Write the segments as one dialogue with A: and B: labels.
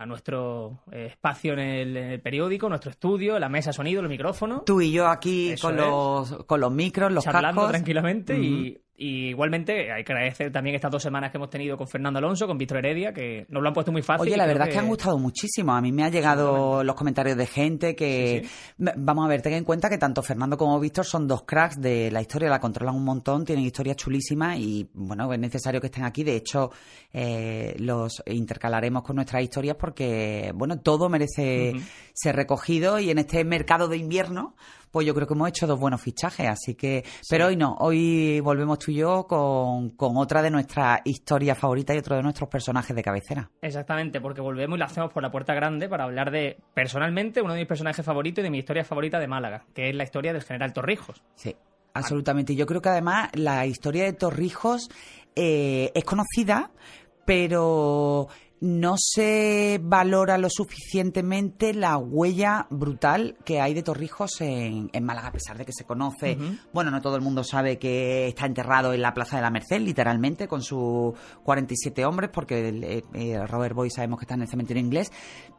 A: a nuestro eh, espacio en el, en el periódico, nuestro estudio, la mesa sonido, los micrófonos.
B: Tú y yo aquí
A: Eso
B: con
A: es.
B: los, con los micros, los
A: charlando
B: cascos.
A: tranquilamente y, y igualmente hay que agradecer también estas dos semanas que hemos tenido con Fernando Alonso, con Víctor Heredia, que nos lo han puesto muy fácil.
B: Oye, la verdad es que han gustado muchísimo. A mí me han llegado los comentarios de gente que...
A: Sí,
B: Vamos a ver, ten en cuenta que tanto Fernando como Víctor son dos cracks de la historia, la controlan un montón, tienen historias chulísimas y, bueno, es necesario que estén aquí. De hecho, eh, los intercalaremos con nuestras historias porque, bueno, todo merece ser recogido y en este mercado de invierno, pues yo creo que hemos hecho dos buenos fichajes. Así que, pero hoy no, hoy volvemos tú y yo con, con otra de nuestras historias favoritas y otro de nuestros personajes de cabecera.
A: Exactamente, porque volvemos y lo hacemos por la puerta grande para hablar de, personalmente, uno de mis personajes favoritos y de mi historia favorita de Málaga, que es la historia del general Torrijos.
B: Sí, absolutamente. Y Yo creo que además la historia de Torrijos eh, es conocida, pero no se valora lo suficientemente la huella brutal que hay de Torrijos en, en Málaga, a pesar de que se conoce. Bueno, no todo el mundo sabe que está enterrado en la Plaza de la Merced, literalmente, con sus 47 hombres, porque el, eh, eh, Robert Boy sabemos que está en el cementerio inglés.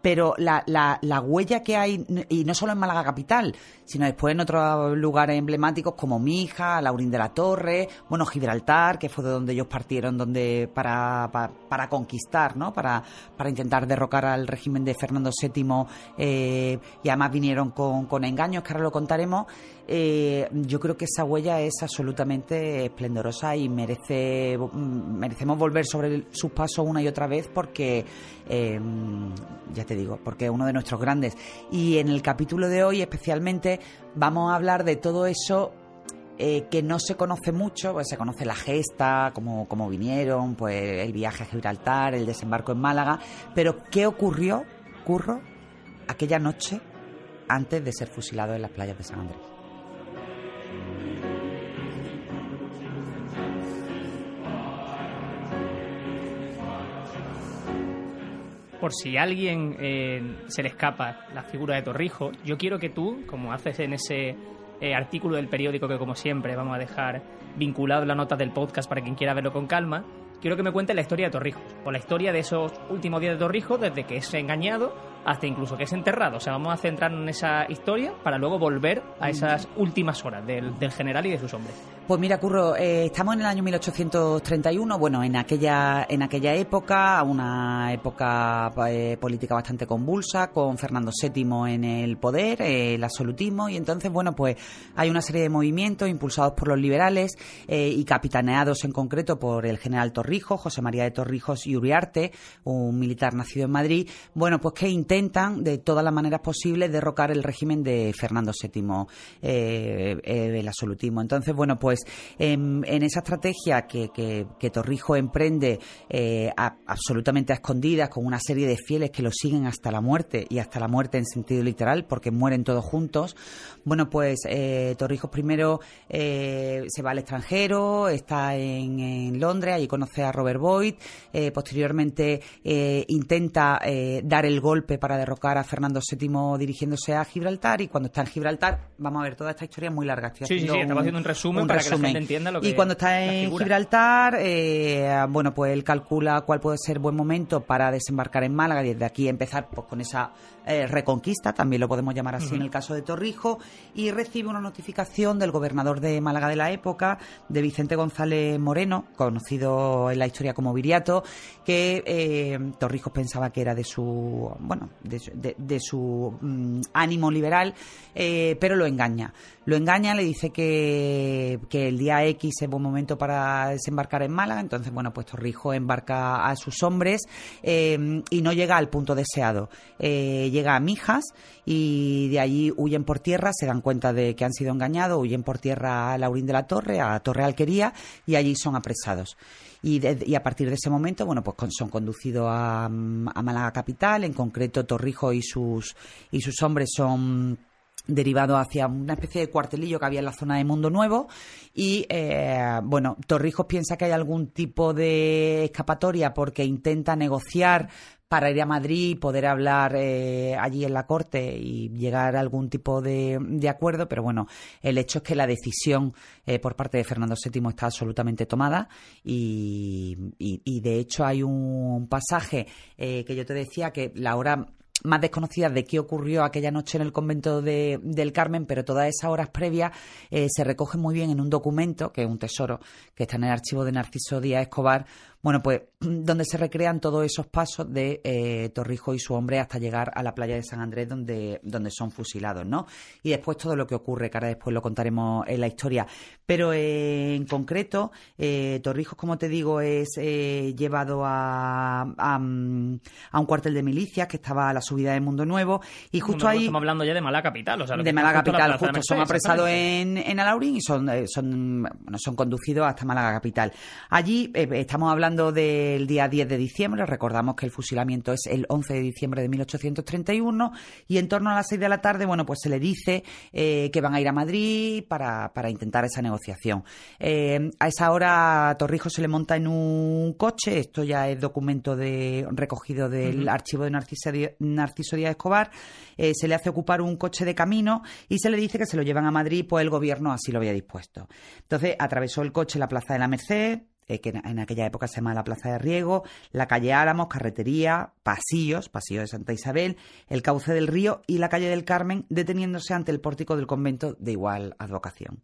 B: Pero la, la, la huella que hay, y no solo en Málaga capital, sino después en otros lugares emblemáticos como Mija, Laurín de la Torre, bueno, Gibraltar, que fue de donde ellos partieron donde para, para, para conquistar, ¿no? Para, para intentar derrocar al régimen de Fernando VII eh, y además vinieron con, con engaños, que ahora lo contaremos. Eh, yo creo que esa huella es absolutamente esplendorosa y merece mm, merecemos volver sobre sus pasos una y otra vez porque eh, ya te digo, porque es uno de nuestros grandes. Y en el capítulo de hoy especialmente vamos a hablar de todo eso eh, que no se conoce mucho, pues se conoce la gesta, cómo, cómo vinieron, pues el viaje a Gibraltar, el desembarco en Málaga, pero ¿qué ocurrió, Curro, aquella noche antes de ser fusilado en las playas de San Andrés?
A: Por si a alguien eh, se le escapa la figura de Torrijos, yo quiero que tú, como haces en ese eh, artículo del periódico que como siempre vamos a dejar vinculado en la nota del podcast para quien quiera verlo con calma, quiero que me cuentes la historia de Torrijos, o la historia de esos últimos días de Torrijos, desde que es engañado hasta incluso que es enterrado. O sea, vamos a centrarnos en esa historia para luego volver a esas últimas horas del, del general y de sus hombres.
B: Pues mira, Curro, eh, estamos en el año 1831, bueno, en aquella, en aquella época, una época eh, política bastante convulsa, con Fernando VII en el poder, eh, el absolutismo, y entonces, bueno, pues hay una serie de movimientos impulsados por los liberales y capitaneados en concreto por el general Torrijos, José María de Torrijos y Uriarte, un militar nacido en Madrid, bueno, pues que intentan de todas las maneras posibles derrocar el régimen de Fernando VII, el absolutismo. Entonces, bueno, pues en, en esa estrategia que, que, que Torrijos emprende eh, a- absolutamente a escondidas, con una serie de fieles que lo siguen hasta la muerte, y hasta la muerte en sentido literal, porque mueren todos juntos, bueno, pues eh, Torrijos primero eh, se va al extranjero, está en, en Londres, allí conoce a Robert Boyd, posteriormente intenta dar el golpe para derrocar a Fernando VII dirigiéndose a Gibraltar, y cuando está en Gibraltar, vamos a ver, toda esta historia es muy larga. Estoy
A: Sí, sí, sí, estaba haciendo un resumen para lo que-
B: Y cuando está en. Gibraltar, eh, bueno, pues él calcula cuál puede ser buen momento para desembarcar en Málaga y desde aquí empezar pues con esa eh, reconquista, también lo podemos llamar así en el caso de Torrijos, y recibe una notificación del gobernador de Málaga de la época, de Vicente González Moreno, conocido en la historia como Viriato, que eh, Torrijos pensaba que era de su, bueno, de su, de- de su, mm, ánimo liberal, eh, pero lo engaña. Lo engaña, le dice que, que el día X es buen momento para desembarcar en Málaga, entonces, bueno, pues Torrijos embarca a sus hombres eh, y no llega al punto deseado. Llega a Mijas y de allí huyen por tierra, se dan cuenta de que han sido engañados, huyen por tierra a Laurín de la Torre, a Torre Alquería y allí son apresados. Y, a partir de ese momento, bueno, pues son conducidos a, a Málaga capital, en concreto Torrijos y sus, y sus hombres son derivado hacia una especie de cuartelillo que había en la zona de Mundo Nuevo. Y eh, bueno Torrijos piensa que hay algún tipo de escapatoria porque intenta negociar para ir a Madrid y poder hablar eh, allí en la corte y llegar a algún tipo de, acuerdo, pero bueno, el hecho es que la decisión eh, por parte de Fernando VII está absolutamente tomada y, de hecho hay un pasaje que yo te decía que la hora más desconocidas de qué ocurrió aquella noche en el convento de, del Carmen, pero todas esas horas previas eh, se recogen muy bien en un documento, que es un tesoro, que está en el archivo de Narciso Díaz Escobar, bueno, pues donde se recrean todos esos pasos de eh, Torrijo y su hombre hasta llegar a la playa de San Andrés donde, donde son fusilados, ¿no? Y después todo lo que ocurre, que ahora después lo contaremos en la historia. Pero eh, en concreto, eh, Torrijos, como te digo, es eh, llevado a, a, un cuartel de milicias que estaba a la subida de Mundo Nuevo y justo ahí...
A: Estamos hablando ya de Málaga Capital, o sea...
B: De Málaga Capital, justo. son apresados en, en Alaurín y son, son, bueno, son conducidos hasta Málaga Capital. Allí estamos hablando del día 10 de diciembre, recordamos que el fusilamiento es el 11 de diciembre de 1831 y en torno a las 6 de la tarde, bueno, pues se le dice eh, que van a ir a Madrid para, intentar esa negociación. Eh, a esa hora Torrijos se le monta en un coche, esto ya es documento de, recogido del archivo de Narciso, Narciso Díaz Escobar, eh, se le hace ocupar un coche de camino y se le dice que se lo llevan a Madrid, pues el gobierno así lo había dispuesto. Entonces atravesó el coche la Plaza de la Merced, eh, que en, aquella época se llama la Plaza de Riego, la calle Álamos, carretería, pasillos, pasillo de Santa Isabel, el cauce del río y la calle del Carmen, deteniéndose ante el pórtico del convento de igual advocación.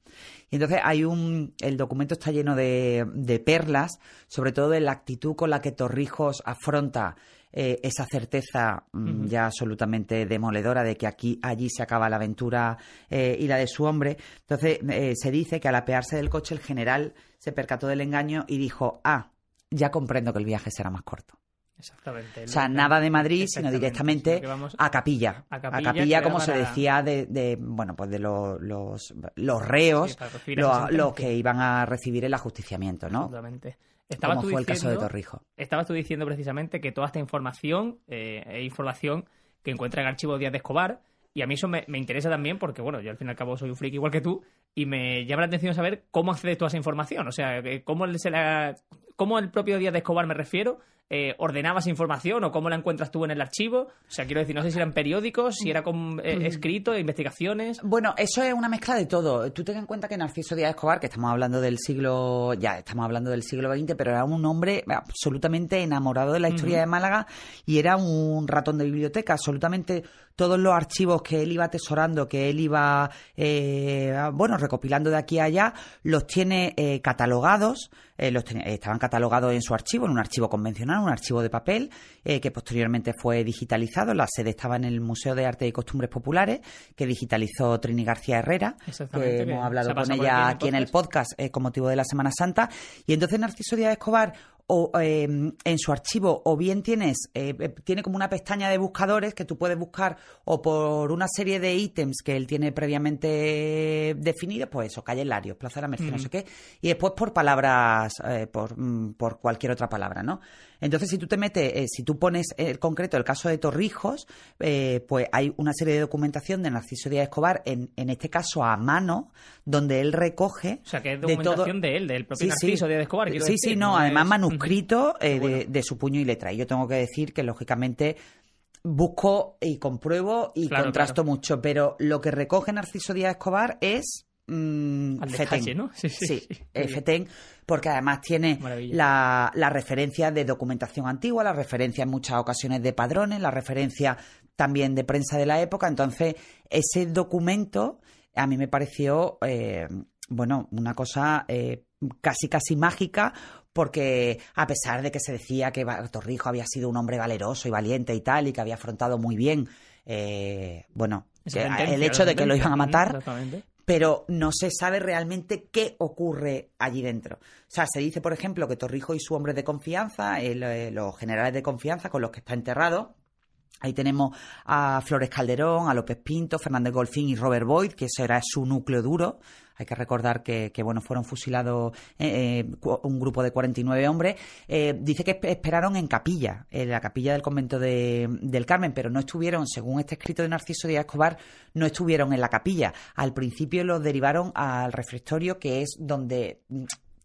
B: Y entonces hay un, el documento está lleno de, de perlas, sobre todo de la actitud con la que Torrijos afronta eh, esa certeza mm, ya absolutamente demoledora de que aquí allí se acaba la aventura eh, y la de su hombre. Entonces eh, se dice que al apearse del coche el general se percató del engaño y dijo, ah, ya comprendo que el viaje será más corto.
A: Exactamente.
B: O sea, nada de Madrid, sino directamente a, capilla. a, capilla. como se decía de, bueno, pues de los, los, reos, los, que iban a recibir el ajusticiamiento, ¿no?
A: Exactamente. Estabas
B: fue el caso de Torrijo.
A: Estabas tú diciendo precisamente que toda esta información eh, es información que encuentra en archivo Díaz de Escobar, y a mí eso me, interesa también porque, bueno, yo al fin y al cabo soy un freak igual que tú y me llama la atención saber cómo accedes tú a esa información. O sea, cómo, se la, cómo el propio Díaz de Escobar, me refiero, eh, ordenabas información o cómo la encuentras tú en el archivo. O sea, quiero decir, no sé si eran periódicos, si era con, eh, mm. escrito, investigaciones.
B: Bueno, eso es una mezcla de todo. Tú ten en cuenta que Narciso Díaz Escobar, que estamos hablando del siglo, ya estamos hablando del siglo XX, pero era un hombre absolutamente enamorado de la historia de Málaga y era un ratón de biblioteca. Absolutamente todos los archivos que él iba atesorando, que él iba, eh, bueno, recopilando de aquí a allá, los tiene eh, catalogados. los estaban catalogados en su archivo, en un archivo convencional un archivo de papel eh, que posteriormente fue digitalizado. La sede estaba en el Museo de Arte y Costumbres Populares, que digitalizó Trini García Herrera, que hemos hablado con ella aquí en el podcast eh, con motivo de la Semana Santa. Y entonces Narciso Díaz Escobar o em, en su archivo o bien tienes eh, tiene como una pestaña de buscadores que tú puedes buscar o por una serie de ítems que él tiene previamente definidos pues eso calle Larios Plaza de la Merced no sé qué y después por palabras por, mm, por cualquier otra palabra no entonces, si tú te metes, eh, si tú pones el concreto el caso de Torrijos, eh, pues hay una serie de documentación de Narciso Díaz Escobar, en, en este caso a mano, donde él recoge.
A: O sea, que es documentación de, él, del propio Narciso Díaz Escobar.
B: Sí, sí, no, además manuscrito eh, de, su puño y letra. Y yo tengo que decir que, lógicamente, busco y compruebo y contrasto mucho, pero lo que recoge Narciso Díaz Escobar es
A: Mm, ¿no?
B: Sí, sí, FETEN, porque además tiene la, la, referencia de documentación antigua, la referencia en muchas ocasiones de padrones, la referencia también de prensa de la época. Entonces, ese documento a mí me pareció, eh, bueno, una cosa eh, casi, casi mágica, porque a pesar de que se decía que Torrijo había sido un hombre valeroso y valiente y tal, y que había afrontado muy bien, eh, bueno, el hecho de que lo iban a matar, pero no se sabe realmente qué ocurre allí dentro. O sea, se dice, por ejemplo, que Torrijo y su hombre de confianza, eh, los generales de confianza con los que está enterrado, Ahí tenemos a Flores Calderón, a López Pinto, Fernández Golfín y Robert Boyd, que ese era su núcleo duro. Hay que recordar que, bueno, fueron fusilados eh, eh, un grupo de 49 hombres. Eh, dice que esperaron en capilla, en la capilla del convento de, del Carmen, pero no estuvieron, según este escrito de Narciso Díaz Escobar, no estuvieron en la capilla. Al principio los derivaron al refectorio, que es donde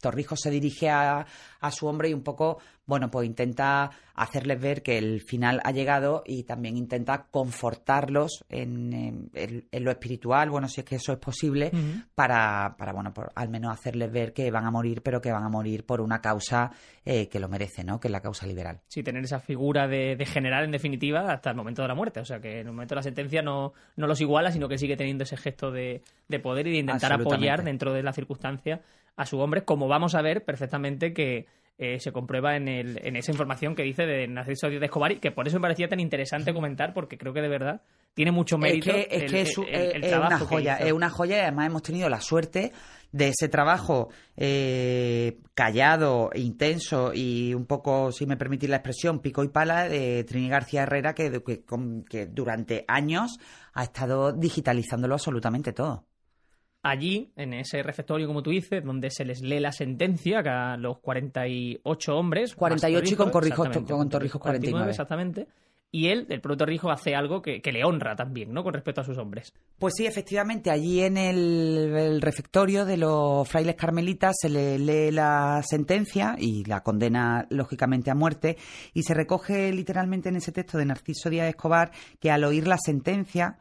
B: Torrijos se dirige a, a, su hombre y un poco bueno, pues intenta hacerles ver que el final ha llegado y también intenta confortarlos en, lo espiritual, bueno, si es que eso es posible, para, para, bueno, por, al menos hacerles ver que van a morir, pero que van a morir por una causa eh, que lo merece, ¿no? Que es la causa liberal.
A: Sí, tener esa figura de, general, en definitiva, hasta el momento de la muerte. O sea, que en el momento de la sentencia no, no los iguala, sino que sigue teniendo ese gesto de, de poder y de intentar apoyar dentro de la circunstancia a su hombre, como vamos a ver perfectamente que eh, se comprueba en, el, en esa información que dice de Narciso de Escobar y que por eso me parecía tan interesante comentar porque creo que de verdad tiene mucho mérito.
B: Es que es, una joya, es una joya y además hemos tenido la suerte de ese trabajo eh, callado, intenso y un poco, si me permitís la expresión, pico y pala de Trini García Herrera que, que durante años ha estado digitalizándolo absolutamente todo
A: allí, en ese refectorio, como tú dices, donde se les lee la sentencia a los 48 hombres.
B: 48 y con, Torrijos, con Torrijos 49.
A: Exactamente. Y él, el propio Torrijos, hace algo que, le honra también, ¿no? Con respecto a sus hombres.
B: Pues sí, efectivamente, allí en el, refectorio de los frailes carmelitas se le lee la sentencia y la condena, lógicamente, a muerte. Y se recoge literalmente en ese texto de Narciso Díaz Escobar que al oír la sentencia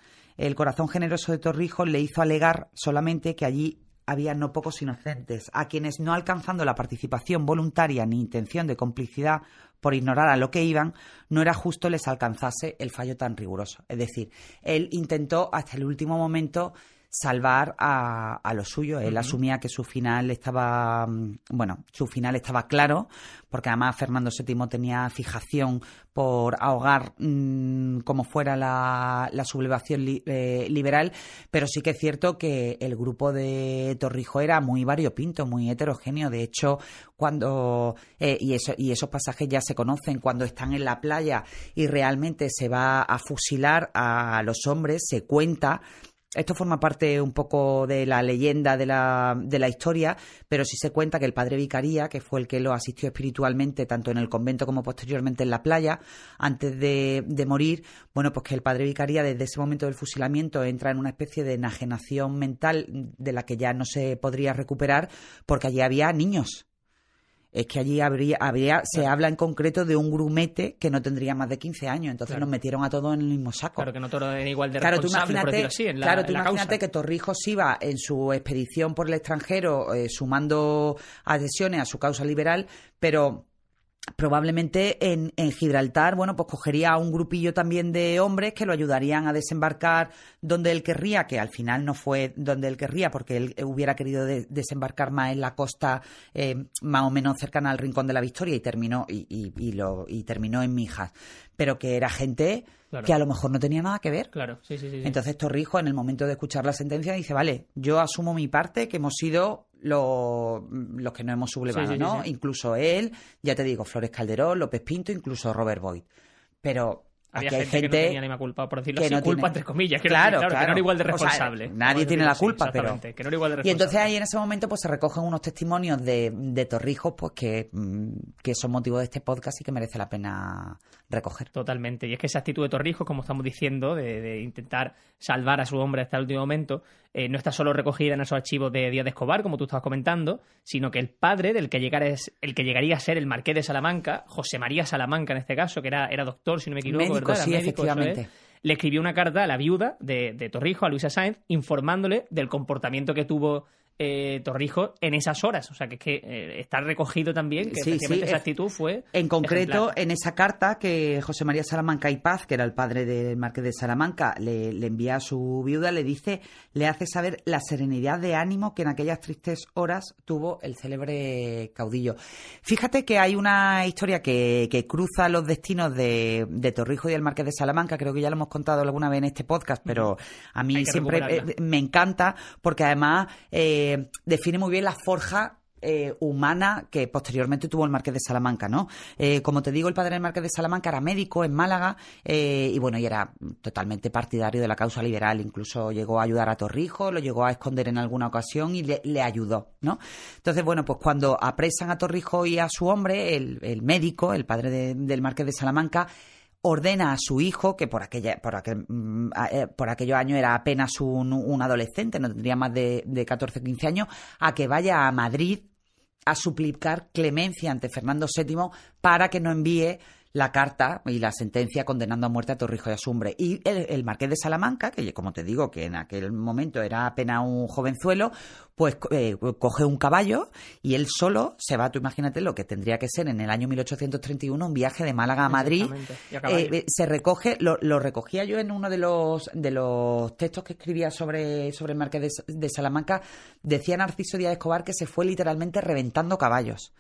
B: el corazón generoso de Torrijos le hizo alegar solamente que allí había no pocos inocentes, a quienes no alcanzando la participación voluntaria ni intención de complicidad por ignorar a lo que iban, no era justo les alcanzase el fallo tan riguroso. Es decir, él intentó hasta el último momento salvar a, a lo suyo. Él asumía que su final estaba, mm, bueno, su final estaba claro, porque además Fernando VII tenía fijación por ahogar mm, como fuera la, la sublevación eh, liberal, pero sí que es cierto que el grupo de Torrijo era muy variopinto, muy heterogéneo. De hecho, cuando, eh, y, eso, y esos pasajes ya se conocen, cuando están en la playa y realmente se va a fusilar a los hombres, se cuenta esto forma parte un poco de la leyenda de la, de la historia, pero sí se cuenta que el padre Vicaría, que fue el que lo asistió espiritualmente tanto en el convento como posteriormente en la playa, antes de, de morir, bueno, pues que el padre Vicaría desde ese momento del fusilamiento entra en una especie de enajenación mental de la que ya no se podría recuperar porque allí había niños es que allí habría, habría, se habla en concreto de un grumete que no tendría más de 15 años, entonces nos metieron a todos en el mismo saco.
A: Claro, que no todo era igual de claro, tú imagínate, así, en la,
B: Claro, tú imagínate que Torrijos iba en su expedición por el extranjero eh, sumando adhesiones a su causa liberal, pero probablemente en, en, Gibraltar, bueno, pues cogería a un grupillo también de hombres que lo ayudarían a desembarcar donde él querría, que al final no fue donde él querría, porque él hubiera querido desembarcar más en la costa, eh, más o menos cercana al Rincón de la Victoria, y terminó, y, y, lo, y terminó en Mijas. Pero que era gente que a lo mejor no tenía nada que ver.
A: Claro, sí, sí, sí.
B: Entonces Torrijo, en el momento de escuchar la sentencia, dice, vale, yo asumo mi parte, que hemos sido los, los que no hemos sublevado, ¿no? Incluso él, ya te digo, Flores Calderón, López Pinto, incluso Robert Boyd. Pero
A: había gente, hay gente, que no tenía ni culpa, por decirlo así, culpa entre comillas.
B: Claro, claro,
A: Que no era igual de responsable.
B: nadie tiene la culpa, pero...
A: Que no era igual de responsable.
B: Y entonces ahí en ese momento pues se recogen unos testimonios de, de Torrijos pues que, mm, que son motivo de este podcast y que merece la pena recoger.
A: Totalmente. Y es que esa actitud de Torrijos, como estamos diciendo, de, intentar salvar a su hombre hasta el último momento, eh, no está solo recogida en esos archivos de Díaz de Escobar, como tú estabas comentando, sino que el padre del que, llegara es, el que llegaría a ser el marqués de Salamanca, José María Salamanca en este caso, que era, era doctor, si no me equivoco,
B: sí, efectivamente.
A: le escribió una carta a la viuda de, de Torrijos, a Luisa Sáenz, informándole del comportamiento que tuvo eh, Torrijos en esas horas. O sea, que es que eh, está recogido también que esa actitud fue.
B: En concreto, en esa carta que José María Salamanca y Paz, que era el padre del Marqués de Salamanca, le, envía a su viuda, le dice, le hace saber la serenidad de ánimo que en aquellas tristes horas tuvo el célebre caudillo. Fíjate que hay una historia que, cruza los destinos de, de Torrijos y el Marqués de Salamanca, creo que ya lo hemos contado alguna vez en este podcast, pero a mí siempre eh, me encanta porque además. Eh, define muy bien la forja eh, humana que posteriormente tuvo el Marqués de Salamanca, ¿no? Eh, como te digo, el padre del Marqués de Salamanca era médico en Málaga y bueno, y era totalmente partidario de la causa liberal, incluso llegó a ayudar a Torrijos, lo llegó a esconder en alguna ocasión y le, ayudó, ¿no? Entonces, bueno, pues cuando apresan a Torrijos y a su hombre, el, médico, el padre del Marqués de Salamanca, ordena a su hijo, que por aquella, por aquel, mm, eh, por aquellos años era apenas un, adolescente, no tendría más de, de 14 o 15 años, a que vaya a Madrid a suplicar clemencia ante Fernando VII para que no envíe la carta y la sentencia condenando a muerte a Torrijos y a Sumbre. Y el, marqués de Salamanca, que como te digo, que en aquel momento era apenas un jovenzuelo, pues eh, coge un caballo y él solo se va, tú imagínate lo que tendría que ser en el año 1831 un viaje de Málaga a Madrid. Eh, eh, se recoge, lo, recogía yo en uno de los, de los textos que escribía sobre, sobre el marqués de, de Salamanca, decía Narciso Díaz Escobar que se fue literalmente reventando caballos.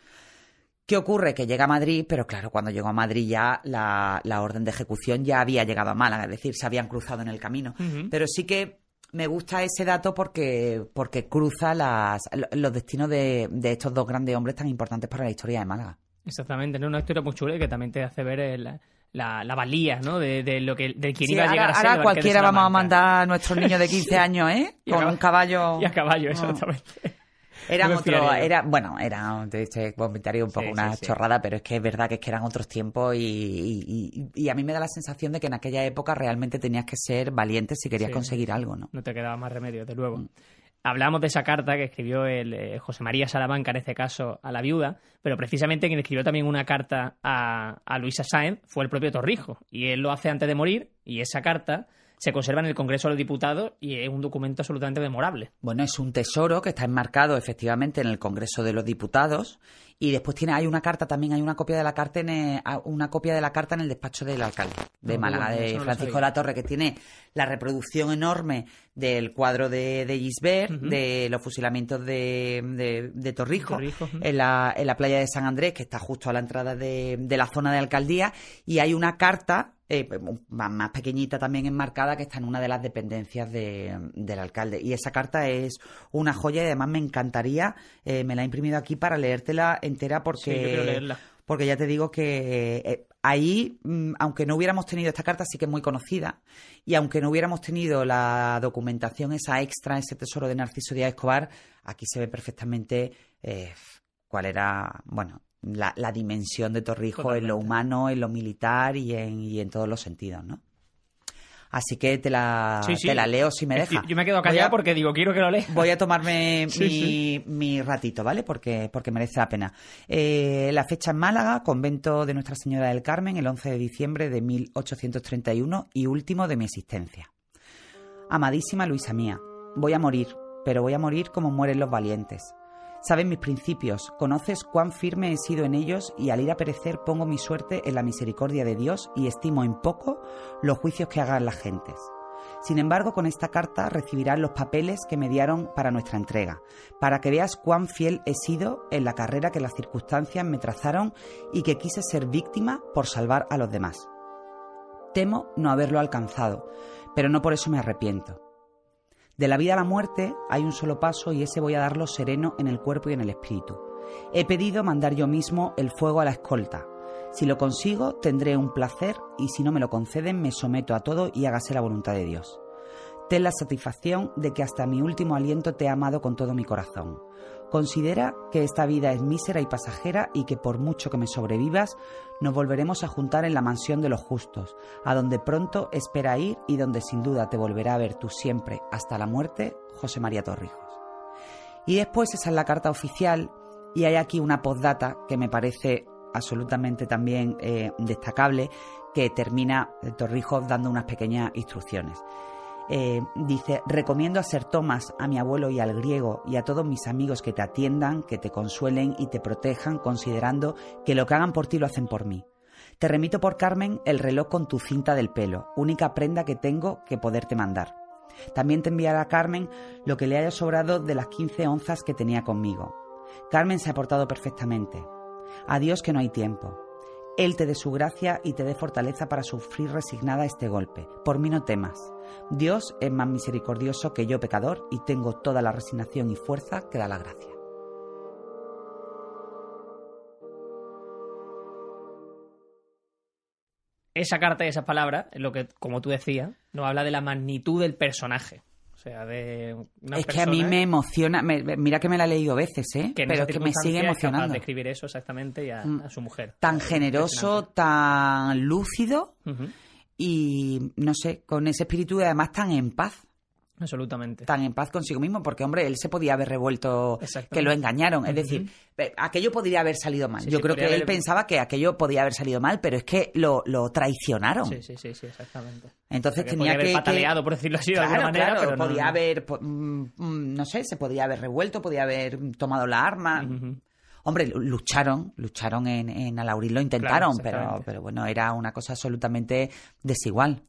B: ¿Qué ocurre? Que llega a Madrid, pero claro, cuando llegó a Madrid ya la, orden de ejecución ya había llegado a Málaga, es decir, se habían cruzado en el camino. Pero sí que me gusta ese dato porque, porque cruza las, los destinos de, estos dos grandes hombres tan importantes para la historia de Málaga.
A: Exactamente, ¿no? una historia muy chula y que también te hace ver la, la, valía, ¿no? De, lo que de quién iba a llegar a ser.
B: Ahora cualquiera vamos a mandar a nuestros niños de 15 años, ¿eh? Con un caballo.
A: Y a caballo, exactamente.
B: Eran otro, era, bueno, era este comentario un poco una chorrada, pero es que es verdad que, es que eran otros tiempos y, y, a mí me da la sensación de que en aquella época realmente tenías que ser valiente si querías conseguir algo, ¿no?
A: No te quedaba más remedio, de luego. Mm. Hablamos de esa carta que escribió el eh, José María Salamanca, en este caso, a la viuda, pero precisamente quien escribió también una carta a, a Luisa Sáenz fue el propio Torrijo. Y él lo hace antes de morir, y esa carta se conserva en el Congreso de los Diputados y es un documento absolutamente memorable.
B: Bueno, es un tesoro que está enmarcado efectivamente en el Congreso de los Diputados y después tiene hay una carta también hay una copia de la carta en una copia de la carta en el despacho del alcalde de Málaga de Francisco de la Torre que tiene la reproducción enorme del cuadro de, de Gisbert, de los fusilamientos de, de, Torrijos, en, la, en la playa de San Andrés, que está justo a la entrada de, de la zona de alcaldía, y hay una carta eh, más pequeñita también enmarcada que está en una de las dependencias del alcalde. Y esa carta es una joya y además me encantaría, eh, me la he imprimido aquí para leértela entera porque... Porque ya te digo que eh, ahí, mm, aunque no hubiéramos tenido esta carta, sí que es muy conocida, y aunque no hubiéramos tenido la documentación, esa extra, ese tesoro de Narciso Díaz Escobar, aquí se ve perfectamente eh, cuál era, bueno, la, dimensión de Torrijos en lo humano, en lo militar y en, y en todos los sentidos, ¿no? Así que te la, Te la leo si me deja.
A: Yo me quedo callada porque digo, quiero que lo lea.
B: Voy a tomarme mi, ratito, ¿vale? Porque, porque merece la pena. Eh, la fecha en Málaga, convento de Nuestra Señora del Carmen, el 11 de diciembre de 1831 y último de mi existencia. Amadísima Luisa mía, voy a morir, pero voy a morir como mueren los valientes Sabes mis principios, conoces cuán firme he sido en ellos y al ir a perecer pongo mi suerte en la misericordia de Dios y estimo en poco los juicios que hagan las gentes. Sin embargo, con esta carta recibirás los papeles que me dieron para nuestra entrega, para que veas cuán fiel he sido en la carrera que las circunstancias me trazaron y que quise ser víctima por salvar a los demás. Temo no haberlo alcanzado, pero no por eso me arrepiento. De la vida a la muerte hay un solo paso y ese voy a darlo sereno en el cuerpo y en el espíritu. He pedido mandar yo mismo el fuego a la escolta. Si lo consigo, tendré un placer y si no me lo conceden, me someto a todo y hágase la voluntad de Dios. Ten la satisfacción de que hasta mi último aliento te he amado con todo mi corazón. Considera que esta vida es mísera y pasajera y que por mucho que me sobrevivas, nos volveremos a juntar en la mansión de los justos, a donde pronto espera ir y donde sin duda te volverá a ver tú siempre, hasta la muerte, José María Torrijos. Y después esa es la carta oficial y hay aquí una postdata que me parece absolutamente también eh, destacable, que termina Torrijos dando unas pequeñas instrucciones. Eh, dice, recomiendo a Ser Tomás, a mi abuelo y al griego y a todos mis amigos que te atiendan, que te consuelen y te protejan, considerando que lo que hagan por ti lo hacen por mí. Te remito por Carmen el reloj con tu cinta del pelo, única prenda que tengo que poderte mandar. También te enviará a Carmen lo que le haya sobrado de las 15 onzas que tenía conmigo. Carmen se ha portado perfectamente. Adiós que no hay tiempo. Él te dé su gracia y te dé fortaleza para sufrir resignada este golpe. Por mí no temas. Dios es más misericordioso que yo pecador y tengo toda la resignación y fuerza que da la gracia.
A: Esa carta y esas palabras, lo que, como tú decías, nos habla de la magnitud del personaje. O sea, de una
B: es que a mí me emociona, mira que me la he leído veces, ¿eh? pero que me sigue emocionando.
A: de escribir eso exactamente y a, mm. su mujer.
B: Tan generoso, tan lúcido y, no sé, con ese espíritu y además tan en paz.
A: Absolutamente.
B: Tan en paz consigo mismo, porque, hombre, él se podía haber revuelto que lo engañaron. Es decir, aquello podría haber salido mal. Yo creo que él pensaba que aquello podía haber salido mal, pero es que lo, traicionaron.
A: Sí, sí, sí, exactamente.
B: Entonces tenía
A: que.
B: Haber
A: pataleado, por decirlo así de alguna manera.
B: pero podía haber. Mm, mm, no sé, se podía haber revuelto, podía haber tomado la arma. Hombre, lucharon, lucharon en, en Alaurín, lo intentaron, pero, pero bueno, era una cosa absolutamente desigual.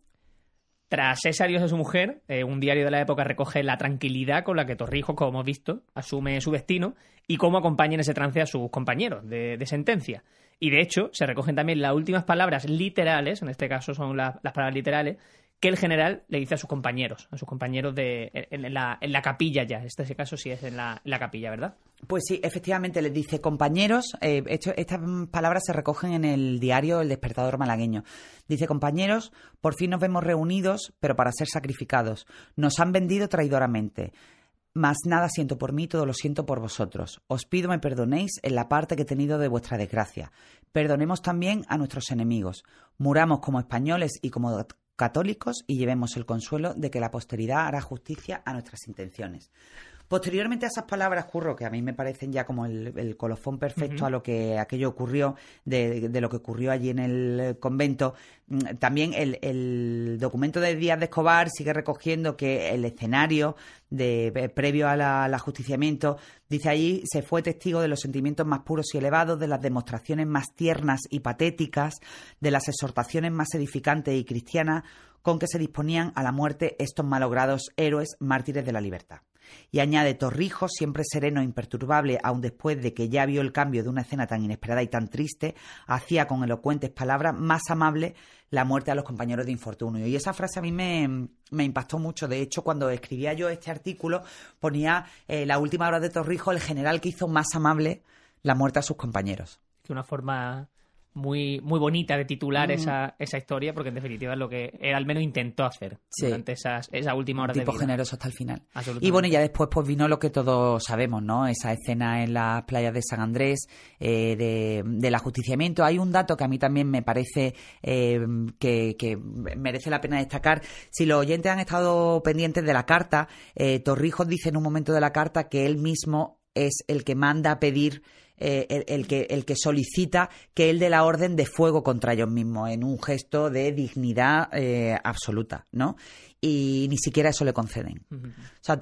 A: Tras ese adiós de su mujer, eh, un diario de la época recoge la tranquilidad con la que Torrijos, como hemos visto, asume su destino y cómo acompaña en ese trance a sus compañeros de, sentencia. Y de hecho, se recogen también las últimas palabras literales, en este caso son las palabras literales, que el general le dice a sus compañeros, a sus compañeros de, en, la, en la capilla ya. En este caso sí es en la, capilla, ¿verdad?
B: Pues sí, efectivamente les dice compañeros. Eh, estas palabras se recogen en el diario El Despertador Malagueño. Dice compañeros, por fin nos vemos reunidos, pero para ser sacrificados. Nos han vendido traidoramente. Mas nada siento por mí, todo lo siento por vosotros. Os pido me perdonéis en la parte que he tenido de vuestra desgracia. Perdonemos también a nuestros enemigos. Muramos como españoles y como católicos y llevemos el consuelo de que la posteridad hará justicia a nuestras intenciones. Posteriormente a esas palabras, Curro, que a mí me parecen ya como el, colofón perfecto a lo que aquello ocurrió, de, lo que ocurrió allí en el convento, mm, también el, documento de Díaz de Escobar sigue recogiendo que el escenario de, eh, previo al ajusticiamiento, dice allí, se fue testigo de los sentimientos más puros y elevados, de las demostraciones más tiernas y patéticas, de las exhortaciones más edificantes y cristianas con que se disponían a la muerte estos malogrados héroes mártires de la libertad. Y añade Torrijos, siempre sereno e imperturbable, aun después de que ya vio el cambio de una escena tan inesperada y tan triste, hacía con elocuentes palabras más amable la muerte a los compañeros de infortunio. Y esa frase a mí me, impactó mucho. De hecho, cuando escribía yo este artículo, ponía eh, la última hora de Torrijos, el general que hizo más amable la muerte a sus compañeros.
A: Que una forma muy, muy bonita de titular mm. esa, esa historia, porque en definitiva es lo que él al menos intentó hacer durante esas, esa última hora
B: de
A: vida.
B: generoso hasta el final. Y bueno, ya después pues vino lo que todos sabemos, ¿no? Esa escena en las playas de San Andrés, eh, de, del ajusticiamiento. Hay un dato que a mí también me parece eh, que, que, merece la pena destacar. Si los oyentes han estado pendientes de la carta, eh, Torrijos dice en un momento de la carta que él mismo es el que manda a pedir eh, el, que, el que solicita que él dé la orden de fuego contra ellos mismos, en un gesto de dignidad eh, absoluta, ¿no? Y ni siquiera eso le conceden. O sea,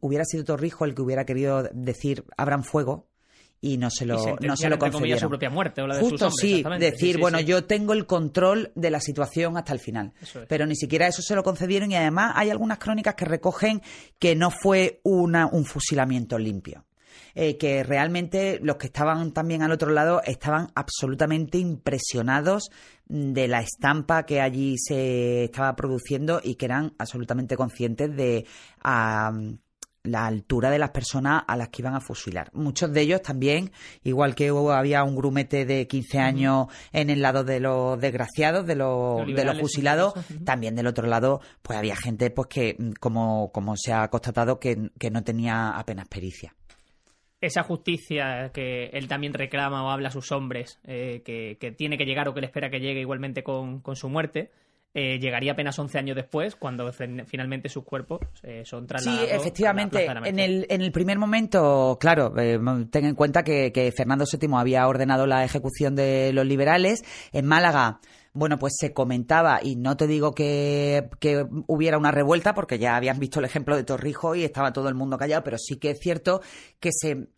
B: hubiera sido Torrijo el que hubiera querido decir abran fuego y no se lo, no se lo concedieron.
A: su propia muerte o la de
B: Justo
A: sus
B: sí, decir, bueno, yo tengo el control de la situación hasta el final. Pero ni siquiera eso se lo concedieron y además hay algunas crónicas que recogen que no fue una, un fusilamiento limpio. Eh, que realmente los que estaban también al otro lado estaban absolutamente impresionados de la estampa que allí se estaba produciendo y que eran absolutamente conscientes de la altura de las personas a las que iban a fusilar. Muchos de ellos también, igual que había un grumete de 15 años en el lado de los desgraciados, de los, de los fusilados, también del otro lado, pues había gente pues que, como, como se ha constatado, que, que no tenía apenas pericia
A: esa justicia que él también reclama o habla a sus hombres, eh, que, tiene que llegar o que le espera que llegue igualmente con, su muerte, eh, llegaría apenas 11 años después, cuando finalmente sus cuerpos eh, son trasladados.
B: Sí, efectivamente. en, el, en el primer momento, claro, ten en cuenta que, que Fernando VII había ordenado la ejecución de los liberales. En Málaga bueno, pues se comentaba, y no te digo que, que, hubiera una revuelta, porque ya habían visto el ejemplo de Torrijos y estaba todo el mundo callado, pero sí que es cierto que se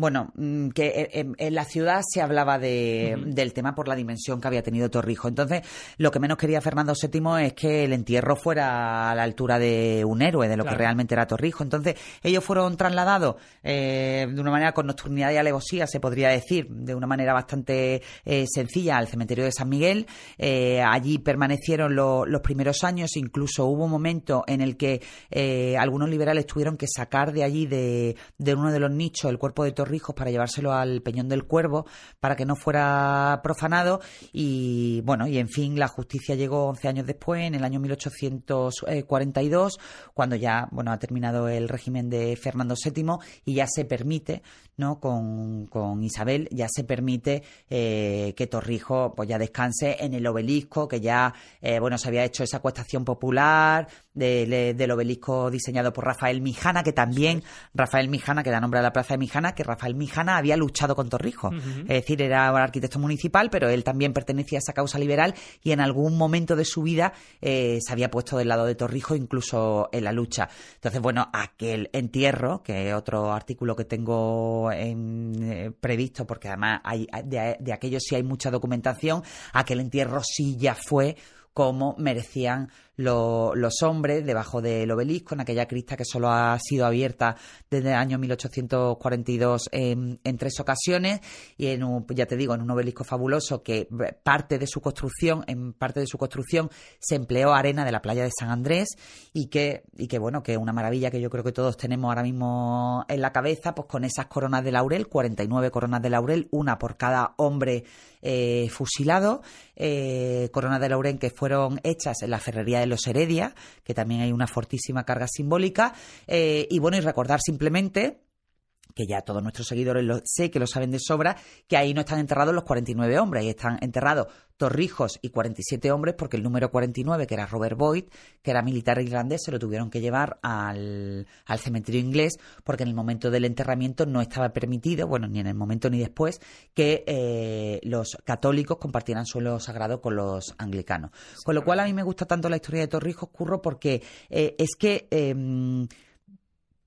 B: bueno, mm, que en, la ciudad se hablaba de, del tema por la dimensión que había tenido Torrijos. Entonces, lo que menos quería Fernando VII es que el entierro fuera a la altura de un héroe, de lo que realmente era Torrijos. Entonces, ellos fueron trasladados eh, de una manera con nocturnidad y alevosía, se podría decir, de una manera bastante eh, sencilla, al cementerio de San Miguel. Eh, allí permanecieron los primeros años, incluso hubo un momento en el que algunos liberales tuvieron que sacar de allí, de, de uno de los nichos, el cuerpo de Torrijos Torrijos para llevárselo al Peñón del Cuervo para que no fuera profanado y bueno, y en fin, la justicia llegó 11 años después, en el año 1842, cuando ya, bueno, ha terminado el régimen de Fernando VII y ya se permite, ¿no? Con, con Isabel, ya se permite eh, que Torrijos pues ya descanse en el obelisco, que ya, eh, bueno, se había hecho esa acuestación popular del obelisco diseñado por Rafael Mijana, que también, Rafael Mijana, que da nombre a la plaza de Mijana, que Rafael Mijana había luchado con Torrijos. Es decir, era un arquitecto municipal, pero él también pertenecía a esa causa liberal y en algún momento de su vida eh, se había puesto del lado de Torrijos, incluso en la lucha. Entonces, bueno, aquel entierro, que es otro artículo que tengo en, eh, previsto, porque además hay, de, de aquello sí hay mucha documentación, aquel entierro sí ya fue como merecían los hombres debajo del obelisco, en aquella crista que solo ha sido abierta desde el año 1842 en, en tres ocasiones y en un, ya te digo, en un obelisco fabuloso que parte de su construcción, en parte de su construcción se empleó arena de la playa de San Andrés y que, y que bueno, que una maravilla que yo creo que todos tenemos ahora mismo en la cabeza, pues con esas coronas de laurel, 49 coronas de laurel, una por cada hombre eh, fusilado, eh, coronas de laurel que fueron hechas en la ferrería de los Heredia, que también hay una fortísima carga simbólica. Eh, y bueno, y recordar simplemente que ya todos nuestros seguidores lo, sé que lo saben de sobra, que ahí no están enterrados los 49 hombres, ahí están enterrados Torrijos y 47 hombres, porque el número 49, que era Robert Boyd, que era militar irlandés, se lo tuvieron que llevar al, al cementerio inglés, porque en el momento del enterramiento no estaba permitido, bueno, ni en el momento ni después, que eh, los católicos compartieran suelo sagrado con los anglicanos. Con lo cual a mí me gusta tanto la historia de Torrijos, Curro, porque eh, es que... Eh,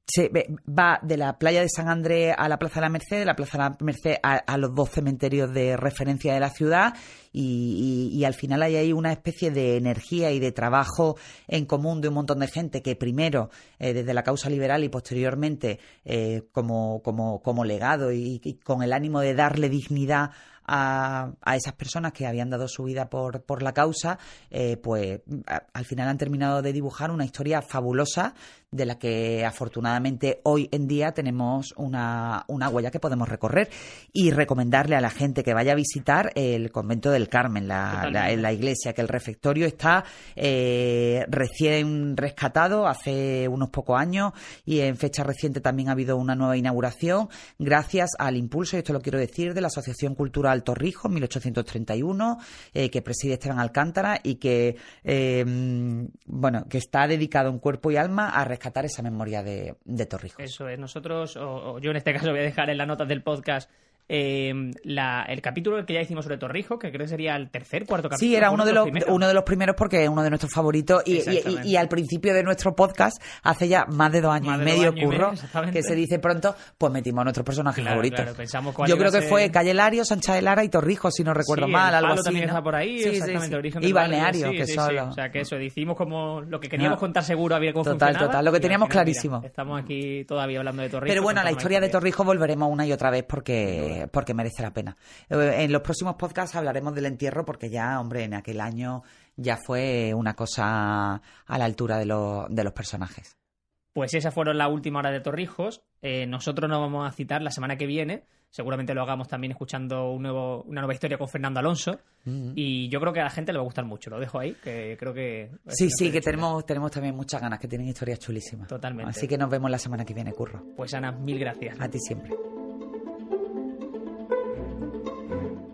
B: se va de la playa de San Andrés a la Plaza de la Merced, de la Plaza de la Merced a, los dos cementerios de referencia de la ciudad y, al final hay ahí una especie de energía y de trabajo en común de un montón de gente que primero eh, desde la causa liberal y posteriormente eh, como, como, como legado y, con el ánimo de darle dignidad a, a, esas personas que habían dado su vida por, por la causa, eh, pues al final han terminado de dibujar una historia fabulosa de la que afortunadamente hoy en día tenemos una, una huella que podemos recorrer y recomendarle a la gente que vaya a visitar el convento del Carmen, la, la, iglesia, que el refectorio está eh, recién rescatado hace unos pocos años y en fecha reciente también ha habido una nueva inauguración gracias al impulso, y esto lo quiero decir, de la Asociación Cultural Torrijos 1831, eh, que preside Esteban Alcántara y que, eh, bueno, que está dedicado en cuerpo y alma a rescatar rescatar esa memoria de, de Torrijos.
A: Eso es, nosotros, o, yo en este caso voy a dejar en las notas del podcast eh, la, el capítulo que ya hicimos sobre Torrijos, que creo que sería el tercer, cuarto capítulo.
B: Sí, era uno de, los, uno de los primeros porque es uno de nuestros favoritos. Y, y, al principio de nuestro podcast, hace ya más de dos años y medio, curro, que se dice pronto, pues metimos a nuestros personajes favoritos. Yo creo que fue Calle Lario, Sancha de Lara y Torrijos, si no recuerdo mal, algo así.
A: también está por ahí, exactamente,
B: Y Balneario, que solo.
A: O sea, que eso, decimos como lo que queríamos contar seguro, había cómo
B: Total, total, lo que teníamos clarísimo.
A: estamos aquí todavía hablando de Torrijos.
B: Pero bueno, la historia de Torrijos volveremos una y otra vez porque, porque merece la pena. Eh, en los próximos podcasts hablaremos del entierro porque ya, hombre, en aquel año ya fue una cosa a la altura de, de los personajes.
A: Pues esas fueron la última hora de Torrijos. Eh, nosotros nos vamos a citar la semana que viene. Seguramente lo hagamos también escuchando un nuevo, una nueva historia con Fernando Alonso. Mm-hmm. Y yo creo que a la gente le va a gustar mucho. Lo dejo ahí, que creo que...
B: Sí, sí, que tenemos, tenemos también muchas ganas, que tienen historias chulísimas.
A: Totalmente.
B: Así que nos vemos la semana que viene, Curro.
A: Pues Ana, mil gracias.
B: A ti siempre.